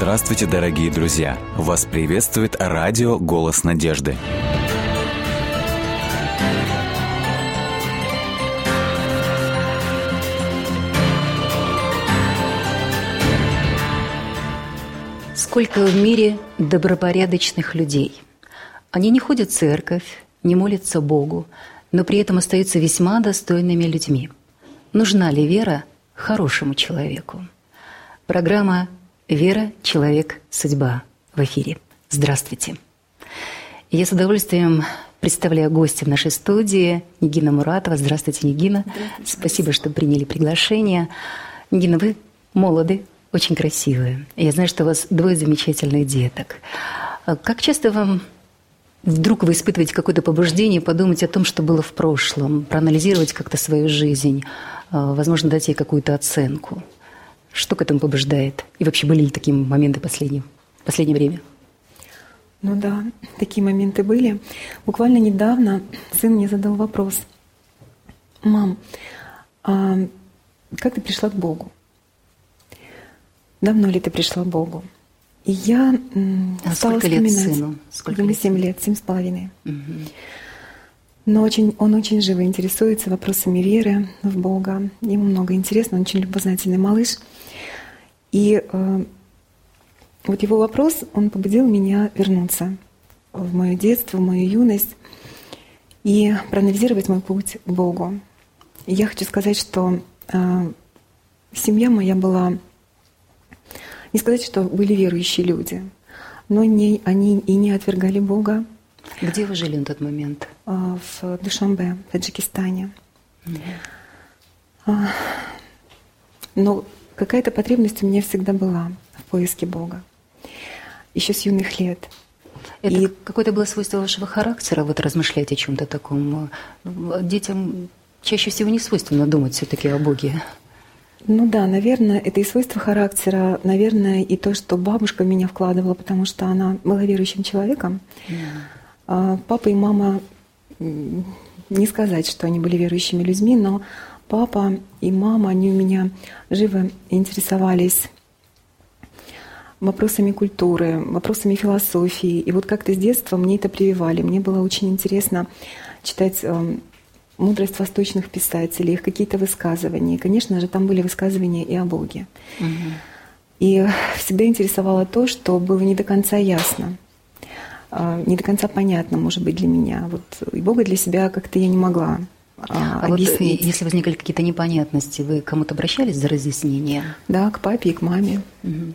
Здравствуйте, дорогие друзья! Вас приветствует радио «Голос надежды». Сколько в мире добропорядочных людей. Они не ходят в церковь, не молятся Богу, но при этом остаются весьма достойными людьми. Нужна ли вера хорошему человеку? Программа «Вера, человек, судьба» в эфире. Здравствуйте. Я с удовольствием представляю гостя в нашей студии Нигина Муратова. Здравствуйте, Нигина. Здравствуйте. Спасибо, что приняли приглашение. Нигина, вы молоды, очень красивые. Я знаю, что у вас двое замечательных деток. А как часто вам вдруг вы испытываете какое-то побуждение подумать о том, что было в прошлом, проанализировать как-то свою жизнь, а, возможно, дать ей какую-то оценку? Что к этому побуждает? И вообще были ли такие моменты в последнее, в последнее время? Ну да, такие моменты были. Буквально недавно сын мне задал вопрос. Мам, а как ты пришла к Богу? давно ли ты пришла к Богу? И я а стала сколько вспоминать. Лет сыну? Сколько Ему семь лет, семь с половиной. Угу. Но очень, он очень живо интересуется вопросами веры в Бога. Ему много интересно, он очень любознательный малыш. И э, вот его вопрос, он побудил меня вернуться в мое детство, в мою юность и проанализировать мой путь к Богу. И я хочу сказать, что э, семья моя была не сказать, что были верующие люди, но не, они и не отвергали Бога. Где вы жили на тот момент? А, в Душамбе, в Таджикистане. Угу. Но какая-то потребность у меня всегда была в поиске Бога. Еще с юных лет. Это и... какое-то было свойство вашего характера, вот размышлять о чем-то таком. Детям чаще всего не свойственно думать все-таки о Боге. Ну да, наверное, это и свойство характера, наверное, и то, что бабушка в меня вкладывала, потому что она была верующим человеком. Yeah. Папа и мама, не сказать, что они были верующими людьми, но папа и мама, они у меня живо интересовались вопросами культуры, вопросами философии. И вот как-то с детства мне это прививали. Мне было очень интересно читать эм, мудрость восточных писателей, их какие-то высказывания. И, конечно же, там были высказывания и о Боге. Угу. И всегда интересовало то, что было не до конца ясно, а, не до конца понятно, может быть, для меня. Вот и Бога для себя как-то я не могла а, а объяснить. Вот, если возникли какие-то непонятности, вы кому-то обращались за разъяснение? Да, к папе и к маме. Угу.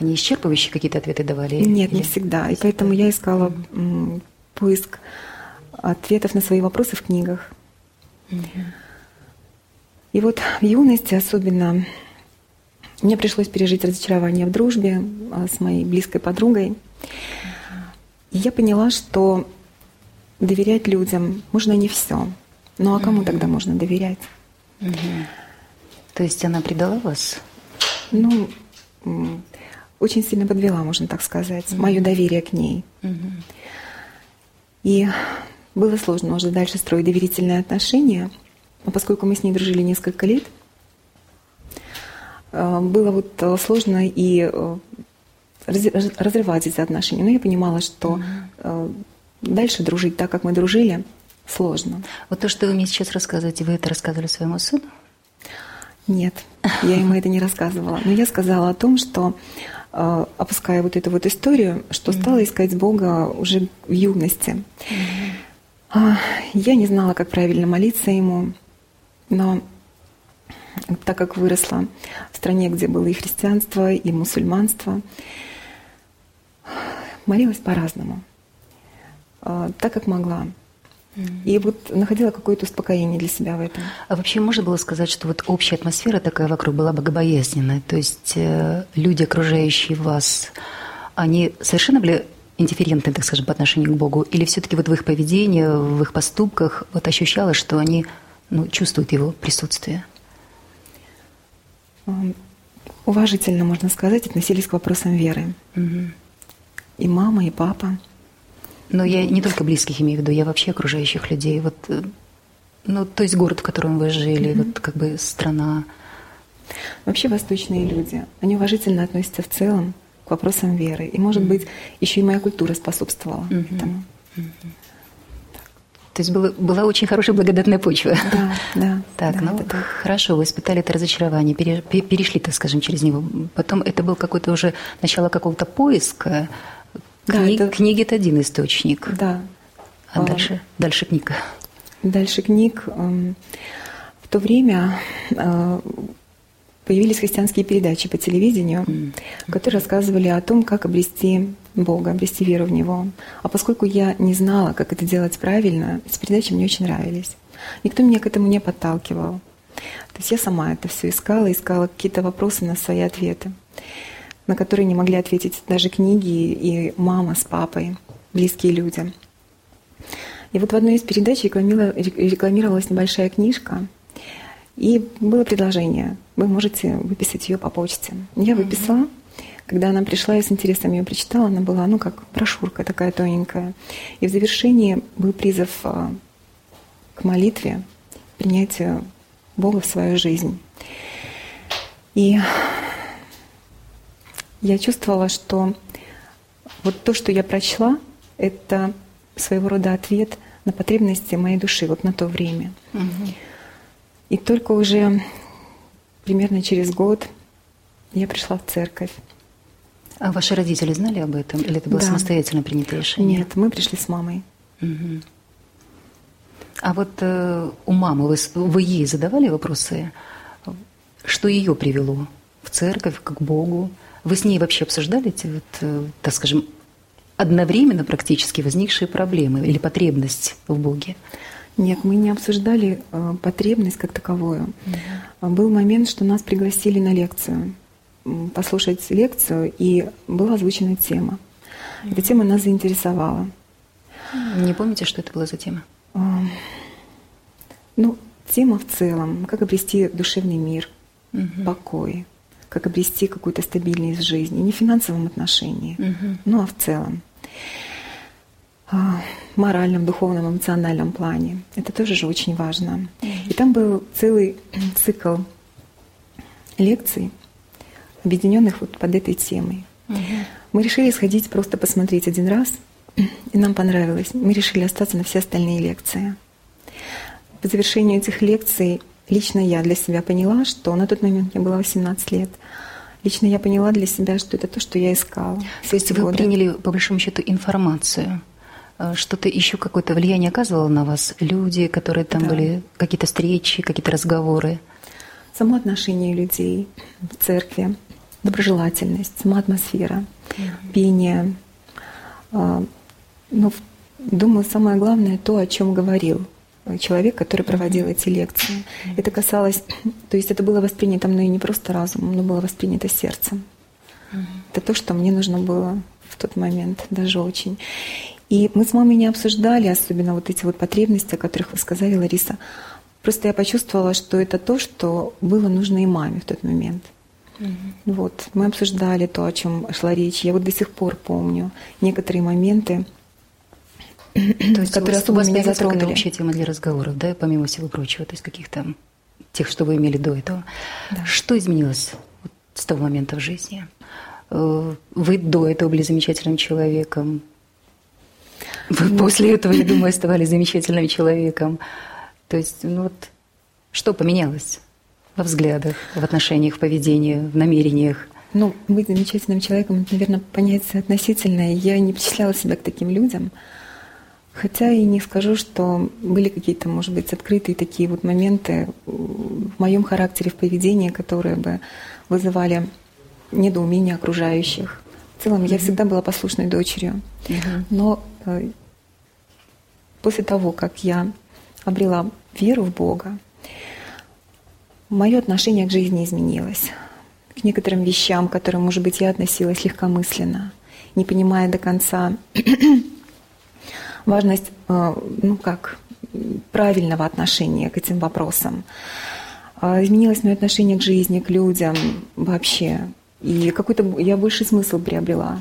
Они исчерпывающие какие-то ответы давали? Нет, или... не всегда. И поэтому я искала поиск ответов на свои вопросы в книгах. И вот в юности особенно мне пришлось пережить разочарование в дружбе а, с моей близкой подругой. И я поняла, что доверять людям можно не все. Ну а кому тогда можно доверять? То есть она предала вас? Ну, очень сильно подвела, можно так сказать, мое доверие к ней. И было сложно уже дальше строить доверительные отношения, но поскольку мы с ней дружили несколько лет, э, было вот э, сложно и э, разрывать эти отношения. Но я понимала, что mm-hmm. дальше дружить так, как мы дружили, сложно. Вот то, что вы мне сейчас рассказываете, вы это рассказывали своему сыну? Нет, я ему это не рассказывала. Но я сказала о том, что опуская вот эту вот историю, что стала искать Бога уже в юности. А, я не знала, как правильно молиться ему, но так как выросла в стране, где было и христианство, и мусульманство, молилась по-разному, а, так как могла. И вот находила какое-то успокоение для себя в этом. А вообще можно было сказать, что вот общая атмосфера такая вокруг была богобоязненная? То есть э, люди, окружающие вас, они совершенно были индифферентны, так скажем, по отношению к Богу? Или все-таки вот в их поведении, в их поступках вот ощущалось, что они ну, чувствуют его присутствие? Уважительно, можно сказать, относились к вопросам веры. Угу. И мама, и папа. Но я не только близких имею в виду, я вообще окружающих людей. Вот, э, ну, то есть город, в котором вы жили, mm вот как бы страна. Вообще восточные люди, они уважительно относятся в целом к вопросам веры. И, может быть, еще и моя культура способствовала этому. То есть была, была очень хорошая благодатная почва. Да, да. Так, да, ну так. хорошо, вы испытали это разочарование, перешли, так скажем, через него. Потом это был какой-то уже начало какого-то поиска. Да, Кни... это... Книги – это один источник. Да. А, а дальше? Дальше книга. Дальше книг. Эм, в то время э, появились христианские передачи по телевидению, mm. которые рассказывали о том, как обрести Бога, обрести веру в Него. А поскольку я не знала, как это делать правильно, эти передачи мне очень нравились. Никто меня к этому не подталкивал. То есть я сама это все искала, искала какие-то вопросы на свои ответы, на которые не могли ответить даже книги и мама с папой, близкие люди. И вот в одной из передач рекламировалась небольшая книжка, и было предложение, вы можете выписать ее по почте. Я выписала. Когда она пришла, я с интересом ее прочитала, она была, ну, как брошюрка такая тоненькая. И в завершении был призыв а, к молитве, принятию Бога в свою жизнь. И я чувствовала, что вот то, что я прочла, это своего рода ответ на потребности моей души вот на то время. Угу. И только уже примерно через год я пришла в церковь. А ваши родители знали об этом? Или это было да. самостоятельно принятое решение? Нет, мы пришли с мамой. Угу. А вот э, у мамы вы, вы ей задавали вопросы, что ее привело в церковь, к Богу? Вы с ней вообще обсуждали эти, вот, э, так скажем, одновременно практически возникшие проблемы или потребность в Боге? Нет, мы не обсуждали э, потребность как таковую. Mm-hmm. Был момент, что нас пригласили на лекцию, послушать лекцию, и была озвучена тема. Mm-hmm. Эта тема нас заинтересовала. Не помните, что это была за тема? Э, ну, тема в целом, как обрести душевный мир, mm-hmm. покой, как обрести какую-то стабильность в жизни, не в финансовом отношении, mm-hmm. но а в целом. А, моральном, духовном, эмоциональном плане. Это тоже же очень важно. И там был целый цикл лекций, объединенных вот под этой темой. Мы решили сходить просто посмотреть один раз, и нам понравилось. Мы решили остаться на все остальные лекции. По завершению этих лекций лично я для себя поняла, что на тот момент мне было 18 лет. Лично я поняла для себя, что это то, что я искала. То есть вы годы. приняли, по большому счету, информацию Э, что-то еще какое-то влияние оказывало на вас? Люди, которые там да. были, какие-то встречи, какие-то разговоры? Само отношение людей в церкви, доброжелательность, сама атмосфера, mm-hmm. пение. А, Но ну, думаю, самое главное то, о чем говорил человек, который проводил mm-hmm. эти лекции. Mm-hmm. Это касалось, то есть это было воспринято мной не просто разумом, но было воспринято сердцем. Mm-hmm. Это то, что мне нужно было в тот момент, даже очень. И мы с мамой не обсуждали особенно вот эти вот потребности, о которых вы сказали, Лариса. Просто я почувствовала, что это то, что было нужно и маме в тот момент. Вот. Мы обсуждали то, о чем шла речь. Я вот до сих пор помню некоторые моменты, то есть которые особо меня затронули. Это общая тема для разговоров, да, помимо всего прочего, то есть каких-то тех, что вы имели до этого. Да. Что изменилось вот с того момента в жизни? Э, вы до этого были замечательным человеком, вы после этого, я думаю, оставались замечательным человеком. То есть, ну вот, что поменялось во взглядах, в отношениях, в поведении, в намерениях? Ну, быть замечательным человеком, это, наверное, понятие относительное. Я не причисляла себя к таким людям. Хотя и не скажу, что были какие-то, может быть, открытые такие вот моменты в моем характере, в поведении, которые бы вызывали недоумение окружающих. В целом, mm-hmm. я всегда была послушной дочерью. Mm-hmm. Но э, после того, как я обрела веру в Бога, мое отношение к жизни изменилось. К некоторым вещам, к которым, может быть, я относилась легкомысленно, не понимая до конца важность, э, ну как, правильного отношения к этим вопросам. А, изменилось мое отношение к жизни, к людям вообще. И какой-то я больший смысл приобрела.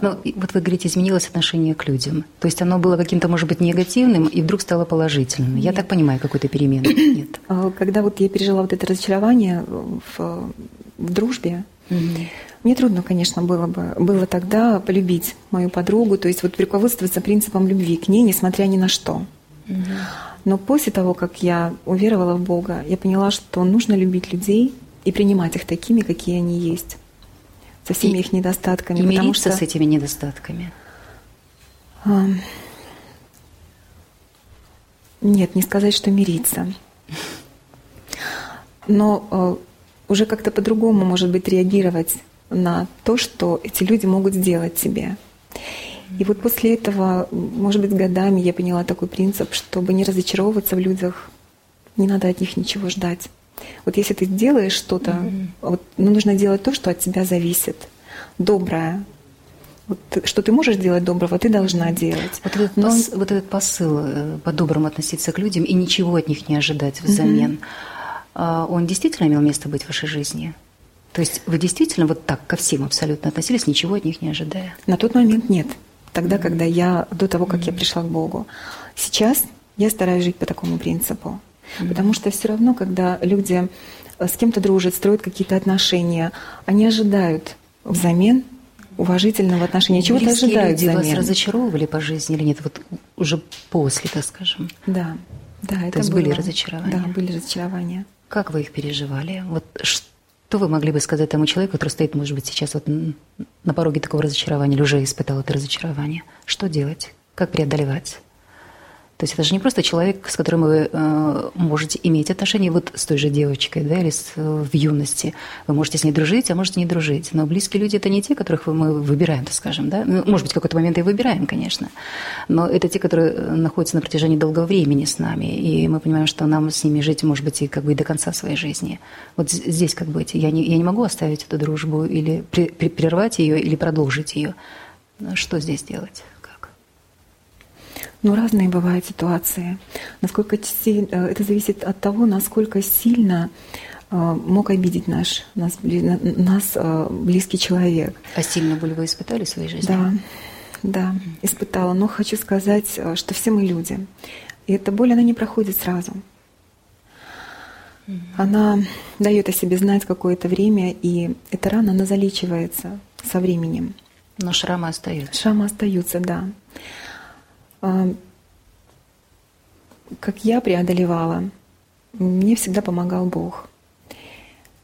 Ну, вот вы говорите, изменилось отношение к людям. То есть оно было каким-то, может быть, негативным, и вдруг стало положительным. Нет. Я так понимаю, какой-то перемены. Нет. А, когда вот я пережила вот это разочарование в, в дружбе, угу. Мне трудно, конечно, было бы было тогда полюбить мою подругу, то есть вот руководствоваться принципом любви к ней, несмотря ни на что. Но после того, как я уверовала в Бога, я поняла, что нужно любить людей и принимать их такими, какие они есть, со всеми и, их недостатками. И мириться что... с этими недостатками. Нет, не сказать, что мириться. Но э, уже как-то по-другому, может быть, реагировать на то, что эти люди могут сделать тебе. И вот после этого, может быть, годами я поняла такой принцип, чтобы не разочаровываться в людях, не надо от них ничего ждать. Вот если ты делаешь что-то, mm-hmm. вот, ну, нужно делать то, что от тебя зависит. Доброе, вот, что ты можешь делать доброго, ты должна делать. Вот этот, Но... пос, вот этот посыл э, по-доброму относиться к людям и ничего от них не ожидать взамен, mm-hmm. он действительно имел место быть в вашей жизни? То есть вы действительно вот так ко всем абсолютно относились, ничего от них не ожидая? На тот момент нет. Тогда, mm-hmm. когда я, до того, как mm-hmm. я пришла к Богу. Сейчас я стараюсь жить по такому принципу. Mm-hmm. Потому что все равно, когда люди э, с кем-то дружат, строят какие-то отношения, они ожидают взамен уважительного отношения. Чего ты ожидают люди взамен? вас разочаровывали по жизни или нет? Вот уже после, так скажем. Да, да, это То есть было. были разочарования? Да, были разочарования. Как вы их переживали? Вот что вы могли бы сказать тому человеку, который стоит, может быть, сейчас вот на пороге такого разочарования или уже испытал это разочарование? Что делать? Как преодолевать? То есть это же не просто человек, с которым вы э, можете иметь отношения вот с той же девочкой, да, или с, э, в юности. Вы можете с ней дружить, а можете не дружить. Но близкие люди – это не те, которых мы выбираем, так скажем, да. Ну, может быть, в какой-то момент и выбираем, конечно. Но это те, которые э, находятся на протяжении долгого времени с нами. И мы понимаем, что нам с ними жить, может быть, и как бы и до конца своей жизни. Вот здесь как быть? Я не, я не могу оставить эту дружбу или прервать ее, или продолжить ее. Что здесь делать? Ну, разные бывают ситуации. Насколько э, это зависит от того, насколько сильно э, мог обидеть наш, нас, нас э, близкий человек. А сильно боль вы испытали в своей жизни? Да, да, испытала. Но хочу сказать, что все мы люди. И эта боль, она не проходит сразу. Она дает о себе знать какое-то время, и эта рана, она залечивается со временем. Но шрамы остаются. Шрамы остаются, да. А, как я преодолевала, мне всегда помогал Бог.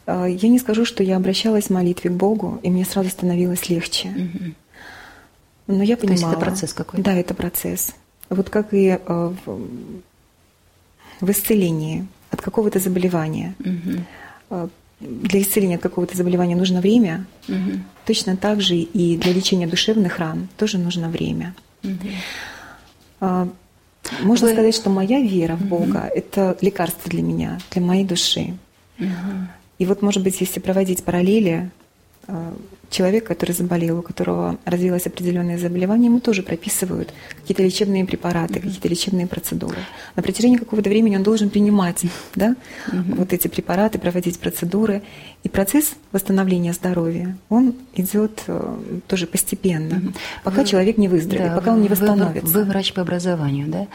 А, я не скажу, что я обращалась в молитве к Богу, и мне сразу становилось легче. Но я понимала. То есть это процесс какой-то? Да, это процесс. Вот как и а, в, в исцелении от какого-то заболевания. Угу. Для исцеления от какого-то заболевания нужно время. Угу. Точно так же и для лечения душевных ран тоже нужно время. Угу. А, можно Вы... сказать, что моя вера в Бога угу. это лекарство для меня, для моей души. Угу. И вот, может быть, если проводить параллели, человек, который заболел, у которого развилось определенное заболевание, ему тоже прописывают какие-то лечебные препараты, mm-hmm. какие-то лечебные процедуры. На протяжении какого-то времени он должен принимать да, mm-hmm. вот эти препараты, проводить процедуры. И процесс восстановления здоровья, он идет э, тоже постепенно, mm-hmm. пока вы, человек не выздоровеет, да, пока он не восстановится. Вы, вы врач по образованию, да?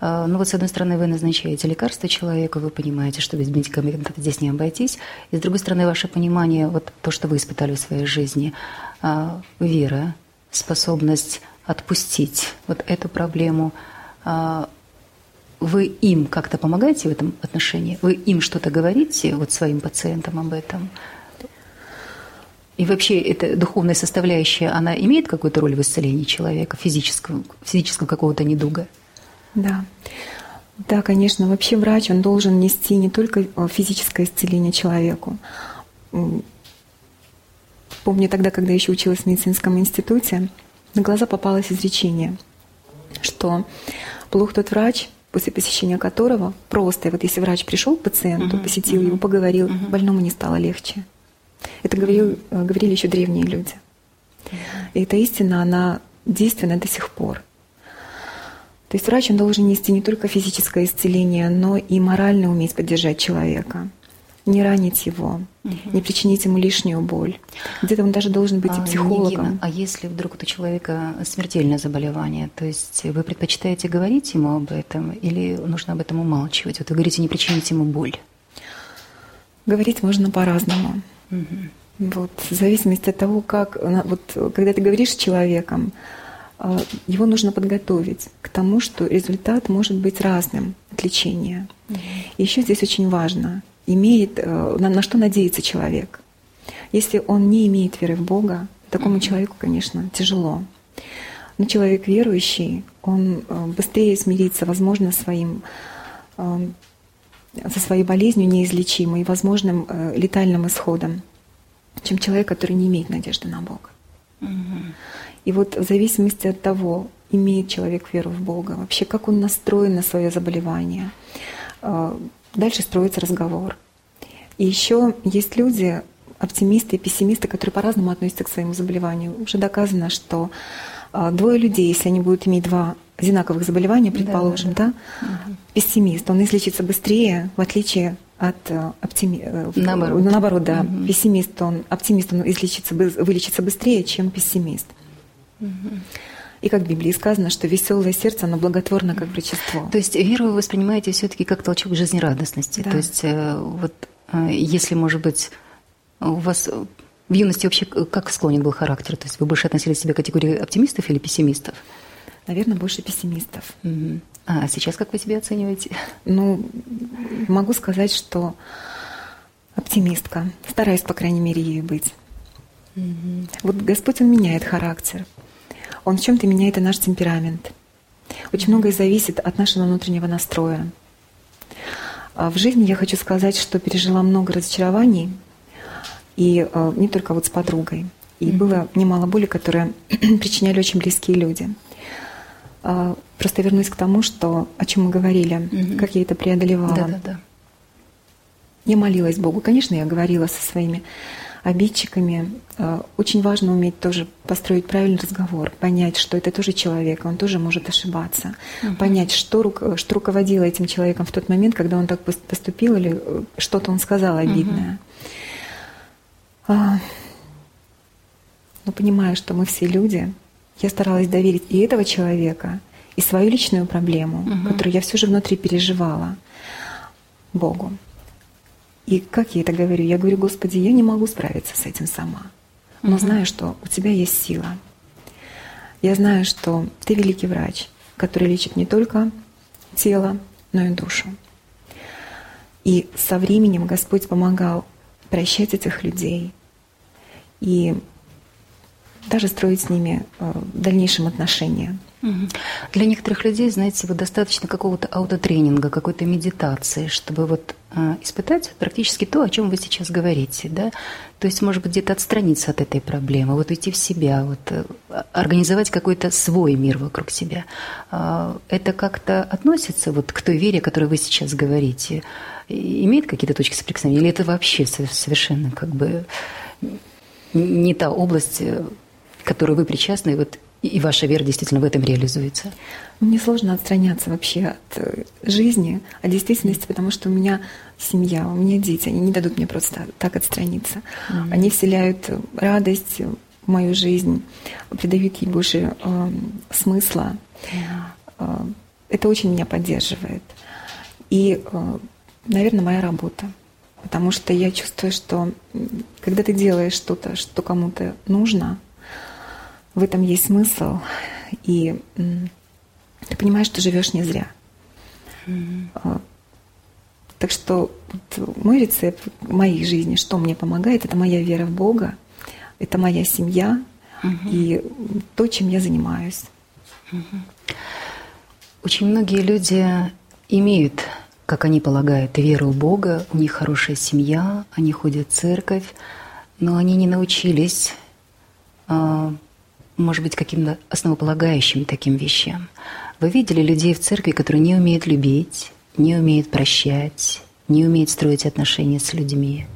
А, ну вот, с одной стороны, вы назначаете лекарство человеку, вы понимаете, что без медикаментов здесь не обойтись. И с другой стороны, ваше понимание, вот то, что вы испытали в своей жизни, а, вера, способность отпустить вот эту проблему, а, вы им как-то помогаете в этом отношении? Вы им что-то говорите, вот своим пациентам об этом? И вообще эта духовная составляющая, она имеет какую-то роль в исцелении человека, физического, физического какого-то недуга? Да. Да, конечно. Вообще врач, он должен нести не только э, физическое исцеление человеку. Помню тогда, когда еще училась в медицинском институте, на глаза попалось изречение, что плох тот врач, после посещения которого просто, вот если врач пришел к пациенту, uh-huh, посетил uh-huh, его, поговорил, uh-huh. больному не стало легче. Это говорил, э, говорили еще древние люди. И эта истина, она действенна до сих пор. То есть врач он должен нести не только физическое исцеление, но и морально уметь поддержать человека, не ранить его, угу. не причинить ему лишнюю боль. Где-то он даже должен быть а, и психологом. Нигина, а если вдруг у человека смертельное заболевание, то есть вы предпочитаете говорить ему об этом или нужно об этом умалчивать? Вот вы говорите, не причинить ему боль. Говорить можно по-разному. Угу. Вот, в зависимости от того, как, вот, когда ты говоришь с человеком, его нужно подготовить к тому, что результат может быть разным от лечения. Еще здесь очень важно, имеет, э, на, на что надеется человек. Если он не имеет веры в Бога, такому человеку, конечно, тяжело. Но человек верующий, он э, быстрее смирится, возможно, своим, э, со своей болезнью неизлечимой и возможным летальным исходом чем человек, который не имеет надежды на Бога. Угу. И вот в зависимости от того, имеет человек веру в Бога, вообще как он настроен на свое заболевание, э, дальше строится разговор. И еще есть люди, оптимисты и пессимисты, которые по-разному относятся к своему заболеванию. Уже доказано, что э, двое людей, если они будут иметь два одинаковых заболевания, предположим, да, да, да. Угу. пессимист, он излечится быстрее, в отличие от э, оптими... Э, наоборот, наоборот да. Угу. Пессимист, он, оптимист, он излечится, вылечится быстрее, чем пессимист. Угу. И как в Библии сказано, что веселое сердце, оно благотворно, как врачество. То есть веру вы воспринимаете все-таки как толчок жизнерадостности. Да. То есть э, вот если, может быть, у вас в юности вообще как склонен был характер? То есть вы больше относили себя к категории оптимистов или пессимистов? Наверное, больше пессимистов. Угу. А сейчас как вы себя оцениваете? Ну, могу сказать, что оптимистка. Стараюсь, по крайней мере, ею быть. Угу. Вот Господь, Он меняет характер. Он в чем-то меняет и наш темперамент. Очень многое зависит от нашего внутреннего настроя. А в жизни я хочу сказать, что пережила много разочарований, и э, не только вот с подругой. И mm-hmm. было немало боли, которые причиняли очень близкие люди. А, просто вернусь к тому, что, о чем мы говорили, угу. как я это преодолевала. Да, да, да. Я молилась Богу. Конечно, я говорила со своими обидчиками. А, очень важно уметь тоже построить правильный разговор, понять, что это тоже человек, он тоже может ошибаться, угу. понять, что, что руководило этим человеком в тот момент, когда он так поступил или э, что-то он сказал обидное. Угу. Но понимая, что мы все люди, я старалась доверить и этого человека, и свою личную проблему, угу. которую я все же внутри переживала, Богу. И как я это говорю? Я говорю, Господи, я не могу справиться с этим сама. Но угу. знаю, что у Тебя есть сила. Я знаю, что Ты великий врач, который лечит не только тело, но и душу. И со временем Господь помогал прощать этих людей и даже строить с ними э, в дальнейшем отношения. Для некоторых людей, знаете, вот достаточно какого-то аутотренинга, какой-то медитации, чтобы вот э, испытать практически то, о чем вы сейчас говорите, да? То есть, может быть, где-то отстраниться от этой проблемы, вот уйти в себя, вот э, организовать какой-то свой мир вокруг себя. Э, это как-то относится вот к той вере, о которой вы сейчас говорите? Имеет какие-то точки соприкосновения? Или это вообще совершенно как бы не та область, которой вы причастны, вот и ваша вера действительно в этом реализуется? Мне сложно отстраняться вообще от э, жизни, от действительности, потому что у меня семья, у меня дети, они не дадут мне просто так отстраниться. Mm-hmm. Они вселяют радость в мою жизнь, придают ей больше э, смысла. Mm-hmm. Это очень меня поддерживает. И, э, наверное, моя работа. Потому что я чувствую, что когда ты делаешь что-то, что кому-то нужно, в этом есть смысл, и ты понимаешь, что живешь не зря. Mm-hmm. Так что вот мой рецепт моей жизни, что мне помогает, это моя вера в Бога, это моя семья mm-hmm. и то, чем я занимаюсь. Mm-hmm. Очень многие люди имеют, как они полагают, веру в Бога, у них хорошая семья, они ходят в церковь, но они не научились а, может быть, каким-то основополагающим таким вещам. Вы видели людей в церкви, которые не умеют любить, не умеют прощать, не умеют строить отношения с людьми?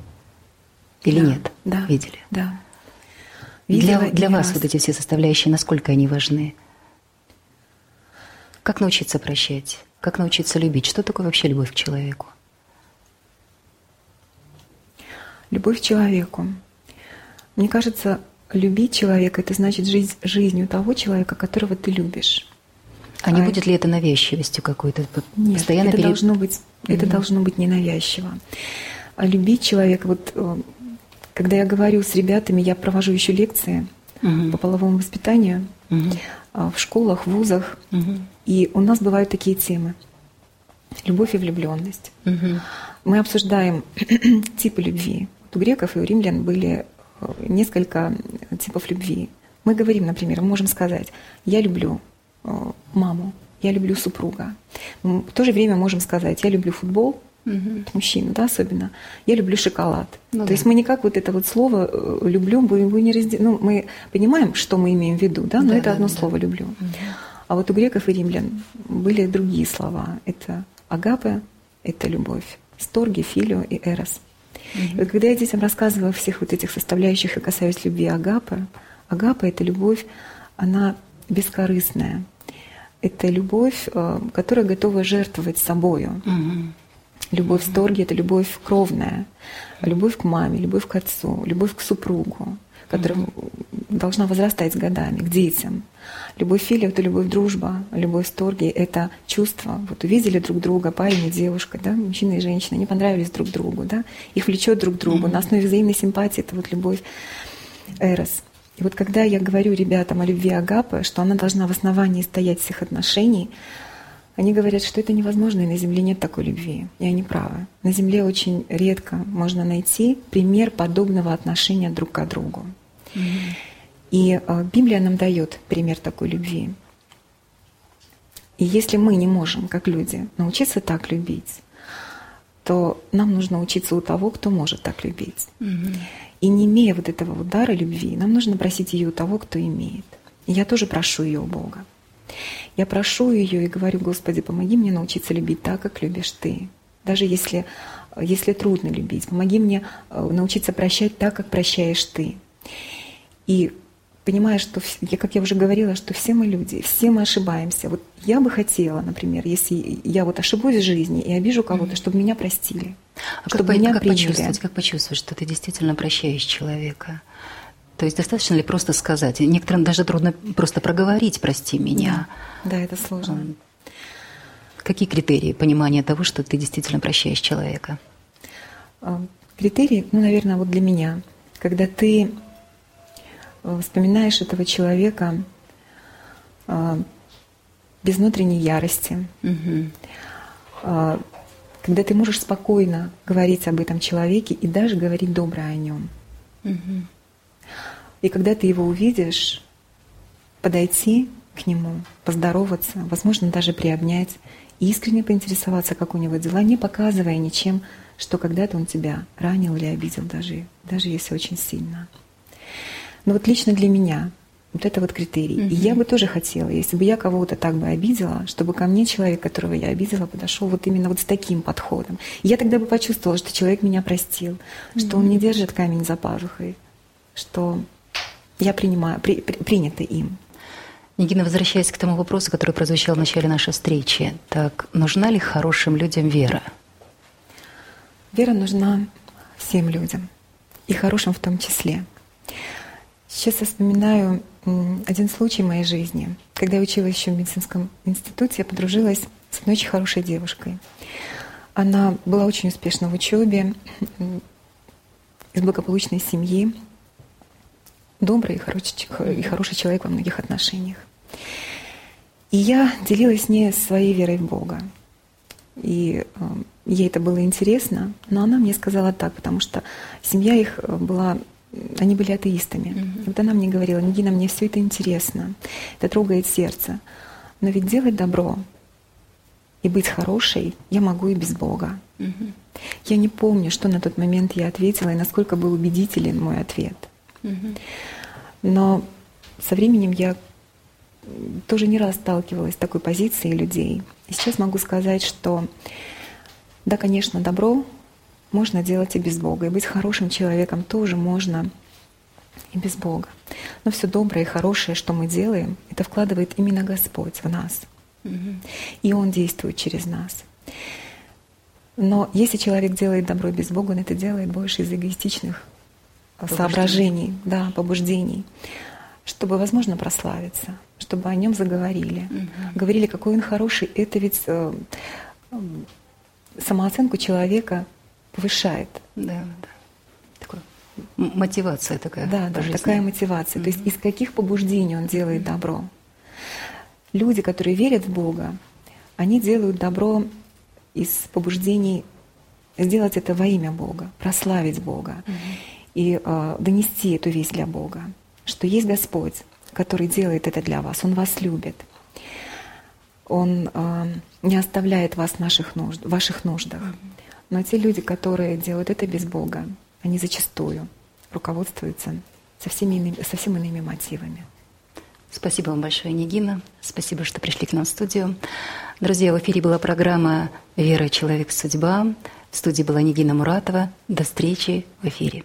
Или да, нет? Да. Видели? Да. Видела для для вас раз. вот эти все составляющие, насколько они важны? Как научиться прощать? Как научиться любить? Что такое вообще любовь к человеку? Любовь к человеку. Мне кажется, любить человека это значит жить жизнью того человека, которого ты любишь. А, а не будет ли это навязчивостью какой-то? Нет, Постоянно это пере... должно быть, это mm-hmm. должно быть ненавязчиво. А любить человека, вот э, когда я говорю с ребятами, я провожу еще лекции угу. по половому воспитанию угу. в школах, в вузах. Угу. И у нас бывают такие темы. Любовь и влюбленность. Угу. Мы обсуждаем типы любви. У греков и у римлян были несколько типов любви. Мы говорим, например, мы можем сказать, я люблю э, маму, я люблю супруга. В то же время можем сказать, я люблю футбол, угу. мужчина, да, особенно. Я люблю шоколад. Ну, То да. есть мы никак вот это вот слово э, люблю, мы, мы не разде... ну, мы понимаем, что мы имеем в виду, да, но да, это да, одно да. слово люблю. Угу. А вот у греков и римлян были другие слова. Это агапе, это любовь, сторги, филио и эрос. Угу. И вот когда я детям рассказывала о всех вот этих составляющих и касаюсь любви агапы, агапа это любовь, она бескорыстная. Это любовь, э, которая готова жертвовать собою. Угу. Любовь в торге – это любовь кровная, любовь к маме, любовь к отцу, любовь к супругу, которая mm-hmm. должна возрастать с годами, к детям. Любовь филия – это любовь дружба, любовь в торге – это чувство. Вот увидели друг друга, парень и девушка, да, мужчина и женщина, они понравились друг другу, да, их влечет друг к другу. Mm-hmm. На основе взаимной симпатии – это вот любовь эрос. И вот когда я говорю ребятам о любви Агапы, что она должна в основании стоять всех отношений – они говорят, что это невозможно, и на Земле нет такой любви. И они правы. На Земле очень редко можно найти пример подобного отношения друг к другу. Mm-hmm. И э, Библия нам дает пример такой любви. И если мы не можем, как люди, научиться так любить, то нам нужно учиться у того, кто может так любить. Mm-hmm. И не имея вот этого удара любви, нам нужно просить ее у того, кто имеет. И я тоже прошу ее у Бога. Я прошу ее и говорю, Господи, помоги мне научиться любить так, как любишь Ты. Даже если, если трудно любить, помоги мне э, научиться прощать так, как прощаешь Ты. И понимая, что, как я уже говорила, что все мы люди, все мы ошибаемся. Вот я бы хотела, например, если я вот ошибусь в жизни и обижу кого-то, чтобы меня простили. А чтобы как, меня как приняли. почувствовать, как почувствовать, что ты действительно прощаешь человека? То есть достаточно ли просто сказать? Некоторым даже трудно просто проговорить «прости меня». Да, да это сложно. Какие критерии понимания того, что ты действительно прощаешь человека? А, критерии, ну, наверное, вот для меня. Когда ты э, вспоминаешь этого человека а, без внутренней ярости, угу. когда ты можешь спокойно говорить об этом человеке и даже говорить доброе о нем. Угу. И когда ты его увидишь, подойти к нему, поздороваться, возможно, даже приобнять, искренне поинтересоваться, как у него дела, не показывая ничем, что когда-то он тебя ранил или обидел даже, даже если очень сильно. Но вот лично для меня вот это вот критерий. Mm-hmm. И я бы тоже хотела, если бы я кого-то так бы обидела, чтобы ко мне человек, которого я обидела, подошел вот именно вот с таким подходом. И я тогда бы почувствовала, что человек меня простил, mm-hmm. что он не держит камень за пазухой, что я принимаю, при, при, принято им. Нигина, возвращаясь к тому вопросу, который прозвучал в начале нашей встречи, так нужна ли хорошим людям вера? Вера нужна всем людям, и хорошим в том числе. Сейчас я вспоминаю один случай в моей жизни. Когда я училась еще в медицинском институте, я подружилась с одной очень хорошей девушкой. Она была очень успешна в учебе, из благополучной семьи, добрый и хороший, и хороший человек во многих отношениях. И я делилась с ней своей верой в Бога. И э, ей это было интересно, но она мне сказала так, потому что семья их э, была, они были атеистами. Mm-hmm. И вот она мне говорила, Нигина, мне все это интересно, это трогает сердце, но ведь делать добро и быть хорошей я могу и без Бога. Mm-hmm. Я не помню, что на тот момент я ответила и насколько был убедителен мой ответ. Но со временем я тоже не раз сталкивалась с такой позицией людей. И сейчас могу сказать, что да, конечно, добро можно делать и без Бога. И быть хорошим человеком тоже можно и без Бога. Но все доброе и хорошее, что мы делаем, это вкладывает именно Господь в нас. Угу. И Он действует через нас. Но если человек делает добро без Бога, он это делает больше из эгоистичных соображений, да, побуждений, чтобы, возможно, прославиться, чтобы о нем заговорили, угу. говорили, какой он хороший. Это ведь э, самооценку человека повышает. Да, да. Такой Мотивация такая. Да, да, жизни. такая мотивация. Mm-hmm. То есть из каких побуждений он делает добро? Люди, которые верят в Бога, они делают добро из побуждений сделать это во имя Бога, прославить Бога mm-hmm. И э, донести эту весть для Бога, что есть Господь, который делает это для вас, Он вас любит. Он э, не оставляет вас в наших нужд, в ваших нуждах. Но те люди, которые делают это без Бога, они зачастую руководствуются совсем иными, совсем иными мотивами. Спасибо вам большое, Нигина. Спасибо, что пришли к нам в студию. Друзья, в эфире была программа «Вера. Человек. Судьба». В студии была Нигина Муратова. До встречи в эфире.